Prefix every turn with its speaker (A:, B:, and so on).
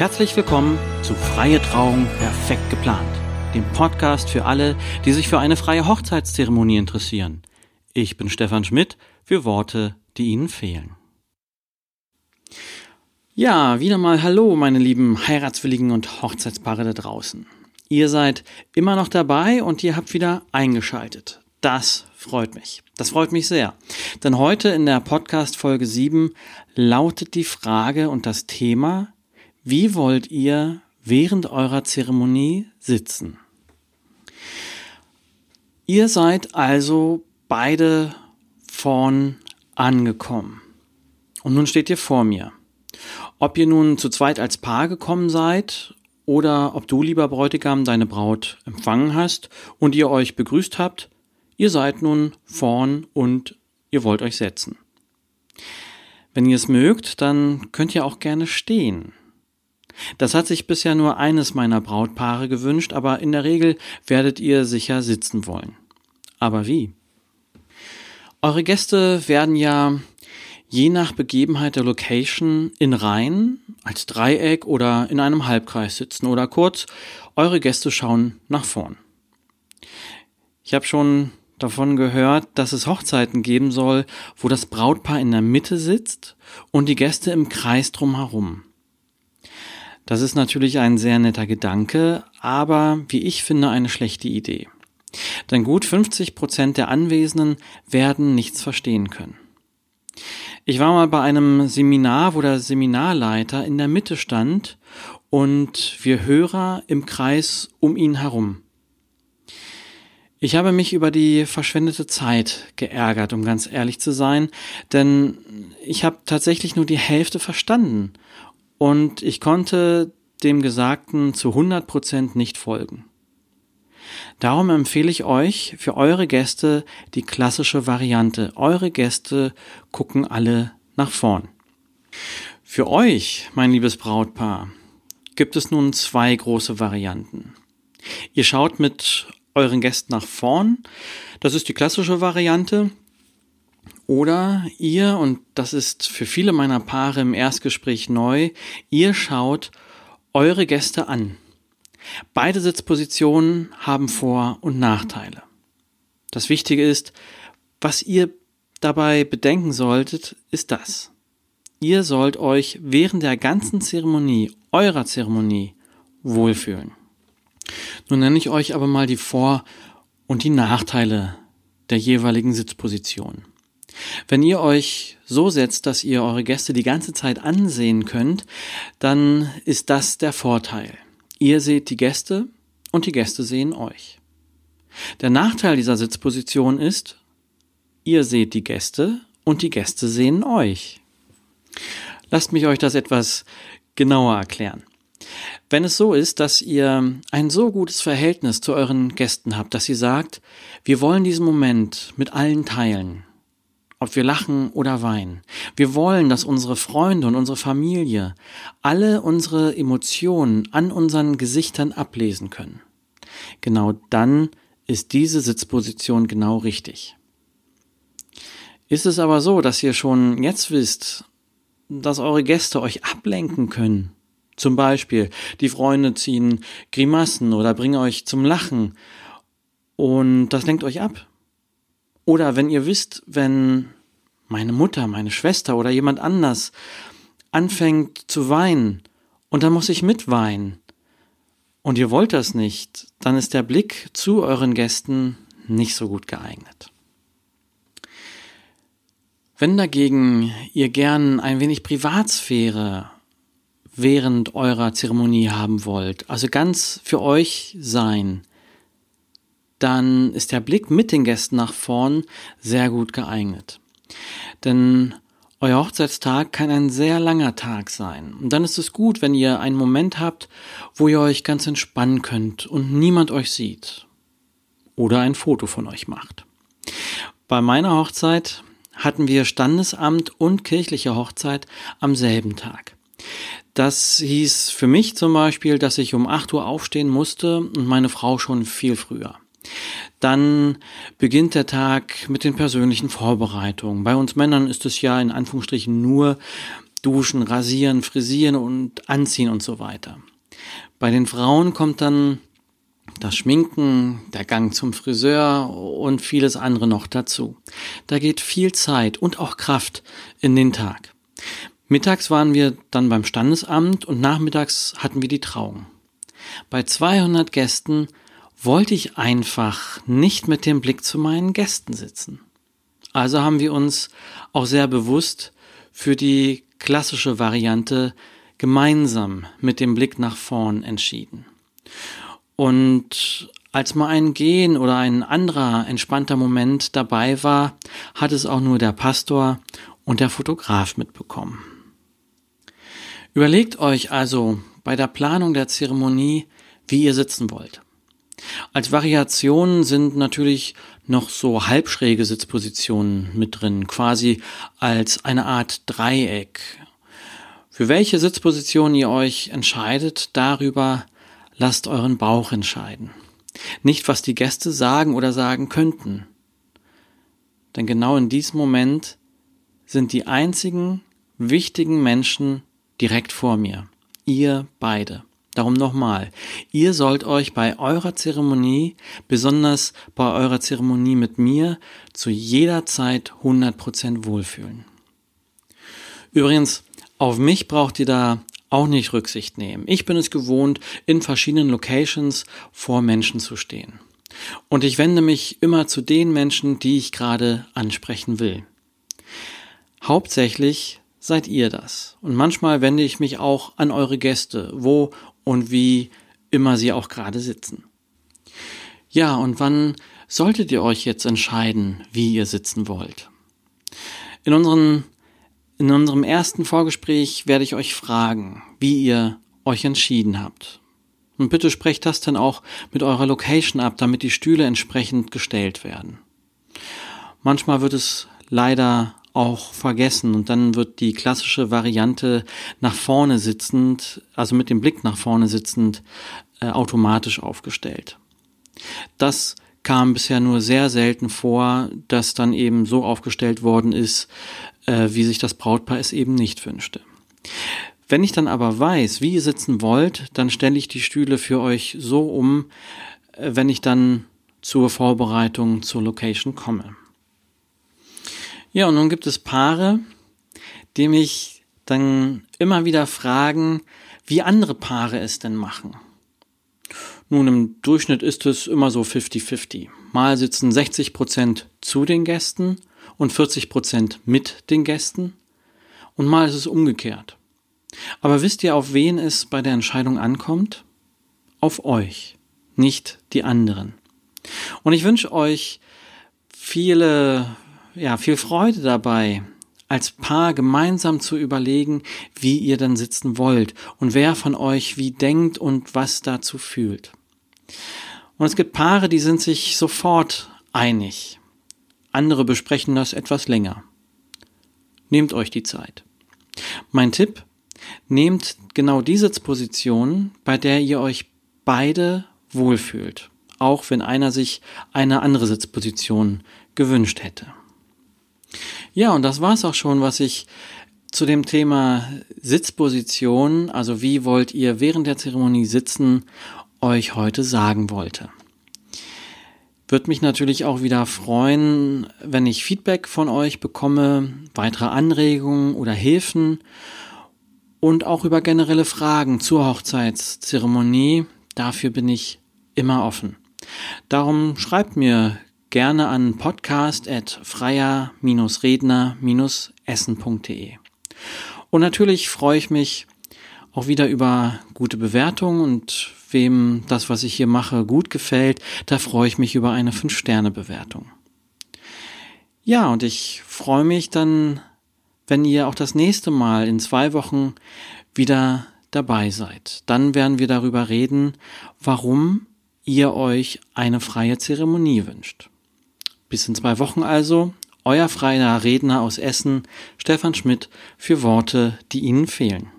A: Herzlich willkommen zu Freie Trauung perfekt geplant, dem Podcast für alle, die sich für eine freie Hochzeitszeremonie interessieren. Ich bin Stefan Schmidt für Worte, die Ihnen fehlen. Ja, wieder mal Hallo, meine lieben Heiratswilligen und Hochzeitspaare da draußen. Ihr seid immer noch dabei und ihr habt wieder eingeschaltet. Das freut mich. Das freut mich sehr. Denn heute in der Podcast Folge 7 lautet die Frage und das Thema, wie wollt ihr während eurer Zeremonie sitzen? Ihr seid also beide vorn angekommen. Und nun steht ihr vor mir. Ob ihr nun zu zweit als Paar gekommen seid oder ob du, lieber Bräutigam, deine Braut empfangen hast und ihr euch begrüßt habt, ihr seid nun vorn und ihr wollt euch setzen. Wenn ihr es mögt, dann könnt ihr auch gerne stehen. Das hat sich bisher nur eines meiner Brautpaare gewünscht, aber in der Regel werdet ihr sicher sitzen wollen. Aber wie? Eure Gäste werden ja je nach Begebenheit der Location in Reihen, als Dreieck oder in einem Halbkreis sitzen oder kurz, eure Gäste schauen nach vorn. Ich habe schon davon gehört, dass es Hochzeiten geben soll, wo das Brautpaar in der Mitte sitzt und die Gäste im Kreis drumherum. Das ist natürlich ein sehr netter Gedanke, aber wie ich finde eine schlechte Idee. Denn gut 50 Prozent der Anwesenden werden nichts verstehen können. Ich war mal bei einem Seminar, wo der Seminarleiter in der Mitte stand und wir Hörer im Kreis um ihn herum. Ich habe mich über die verschwendete Zeit geärgert, um ganz ehrlich zu sein, denn ich habe tatsächlich nur die Hälfte verstanden und ich konnte dem Gesagten zu 100 Prozent nicht folgen. Darum empfehle ich euch für eure Gäste die klassische Variante. Eure Gäste gucken alle nach vorn. Für euch, mein liebes Brautpaar, gibt es nun zwei große Varianten. Ihr schaut mit euren Gästen nach vorn, das ist die klassische Variante, oder ihr, und das ist für viele meiner Paare im Erstgespräch neu, ihr schaut eure Gäste an. Beide Sitzpositionen haben Vor- und Nachteile. Das Wichtige ist, was ihr dabei bedenken solltet, ist das. Ihr sollt euch während der ganzen Zeremonie, eurer Zeremonie, wohlfühlen. Nun nenne ich euch aber mal die Vor- und die Nachteile der jeweiligen Sitzposition. Wenn ihr euch so setzt, dass ihr eure Gäste die ganze Zeit ansehen könnt, dann ist das der Vorteil. Ihr seht die Gäste und die Gäste sehen euch. Der Nachteil dieser Sitzposition ist, ihr seht die Gäste und die Gäste sehen euch. Lasst mich euch das etwas genauer erklären. Wenn es so ist, dass ihr ein so gutes Verhältnis zu euren Gästen habt, dass ihr sagt, wir wollen diesen Moment mit allen teilen, ob wir lachen oder weinen. Wir wollen, dass unsere Freunde und unsere Familie alle unsere Emotionen an unseren Gesichtern ablesen können. Genau dann ist diese Sitzposition genau richtig. Ist es aber so, dass ihr schon jetzt wisst, dass eure Gäste euch ablenken können, zum Beispiel die Freunde ziehen Grimassen oder bringen euch zum Lachen und das lenkt euch ab, oder wenn ihr wisst, wenn meine Mutter, meine Schwester oder jemand anders anfängt zu weinen und dann muss ich mitweinen und ihr wollt das nicht, dann ist der Blick zu euren Gästen nicht so gut geeignet. Wenn dagegen ihr gern ein wenig Privatsphäre während eurer Zeremonie haben wollt, also ganz für euch sein, dann ist der Blick mit den Gästen nach vorn sehr gut geeignet. Denn euer Hochzeitstag kann ein sehr langer Tag sein. Und dann ist es gut, wenn ihr einen Moment habt, wo ihr euch ganz entspannen könnt und niemand euch sieht. Oder ein Foto von euch macht. Bei meiner Hochzeit hatten wir Standesamt und kirchliche Hochzeit am selben Tag. Das hieß für mich zum Beispiel, dass ich um 8 Uhr aufstehen musste und meine Frau schon viel früher. Dann beginnt der Tag mit den persönlichen Vorbereitungen. Bei uns Männern ist es ja in Anführungsstrichen nur Duschen, Rasieren, Frisieren und Anziehen und so weiter. Bei den Frauen kommt dann das Schminken, der Gang zum Friseur und vieles andere noch dazu. Da geht viel Zeit und auch Kraft in den Tag. Mittags waren wir dann beim Standesamt und nachmittags hatten wir die Trauung. Bei 200 Gästen wollte ich einfach nicht mit dem Blick zu meinen Gästen sitzen. Also haben wir uns auch sehr bewusst für die klassische Variante gemeinsam mit dem Blick nach vorn entschieden. Und als mal ein Gehen oder ein anderer entspannter Moment dabei war, hat es auch nur der Pastor und der Fotograf mitbekommen. Überlegt euch also bei der Planung der Zeremonie, wie ihr sitzen wollt. Als Variation sind natürlich noch so halbschräge Sitzpositionen mit drin, quasi als eine Art Dreieck. Für welche Sitzposition ihr euch entscheidet, darüber lasst euren Bauch entscheiden. Nicht, was die Gäste sagen oder sagen könnten. Denn genau in diesem Moment sind die einzigen wichtigen Menschen direkt vor mir. Ihr beide. Darum nochmal, ihr sollt euch bei eurer Zeremonie, besonders bei eurer Zeremonie mit mir, zu jeder Zeit 100% wohlfühlen. Übrigens, auf mich braucht ihr da auch nicht Rücksicht nehmen. Ich bin es gewohnt, in verschiedenen Locations vor Menschen zu stehen. Und ich wende mich immer zu den Menschen, die ich gerade ansprechen will. Hauptsächlich seid ihr das. Und manchmal wende ich mich auch an eure Gäste, wo und wie immer sie auch gerade sitzen. Ja, und wann solltet ihr euch jetzt entscheiden, wie ihr sitzen wollt? In, unseren, in unserem ersten Vorgespräch werde ich euch fragen, wie ihr euch entschieden habt. Und bitte sprecht das dann auch mit eurer Location ab, damit die Stühle entsprechend gestellt werden. Manchmal wird es leider auch vergessen und dann wird die klassische Variante nach vorne sitzend, also mit dem Blick nach vorne sitzend, äh, automatisch aufgestellt. Das kam bisher nur sehr selten vor, dass dann eben so aufgestellt worden ist, äh, wie sich das Brautpaar es eben nicht wünschte. Wenn ich dann aber weiß, wie ihr sitzen wollt, dann stelle ich die Stühle für euch so um, äh, wenn ich dann zur Vorbereitung zur Location komme. Ja, und nun gibt es Paare, die mich dann immer wieder fragen, wie andere Paare es denn machen. Nun, im Durchschnitt ist es immer so 50-50. Mal sitzen 60 Prozent zu den Gästen und 40 Prozent mit den Gästen und mal ist es umgekehrt. Aber wisst ihr, auf wen es bei der Entscheidung ankommt? Auf euch, nicht die anderen. Und ich wünsche euch viele ja, viel Freude dabei, als Paar gemeinsam zu überlegen, wie ihr dann sitzen wollt und wer von euch wie denkt und was dazu fühlt. Und es gibt Paare, die sind sich sofort einig. Andere besprechen das etwas länger. Nehmt euch die Zeit. Mein Tipp, nehmt genau die Sitzposition, bei der ihr euch beide wohlfühlt, auch wenn einer sich eine andere Sitzposition gewünscht hätte. Ja, und das war's auch schon, was ich zu dem Thema Sitzposition, also wie wollt ihr während der Zeremonie sitzen, euch heute sagen wollte. Würde mich natürlich auch wieder freuen, wenn ich Feedback von euch bekomme, weitere Anregungen oder Hilfen und auch über generelle Fragen zur Hochzeitszeremonie. Dafür bin ich immer offen. Darum schreibt mir gerne an podcast.freier-redner-essen.de. Und natürlich freue ich mich auch wieder über gute Bewertungen und wem das, was ich hier mache, gut gefällt, da freue ich mich über eine 5-Sterne-Bewertung. Ja, und ich freue mich dann, wenn ihr auch das nächste Mal in zwei Wochen wieder dabei seid. Dann werden wir darüber reden, warum ihr euch eine freie Zeremonie wünscht. Bis in zwei Wochen also, euer freier Redner aus Essen, Stefan Schmidt, für Worte, die Ihnen fehlen.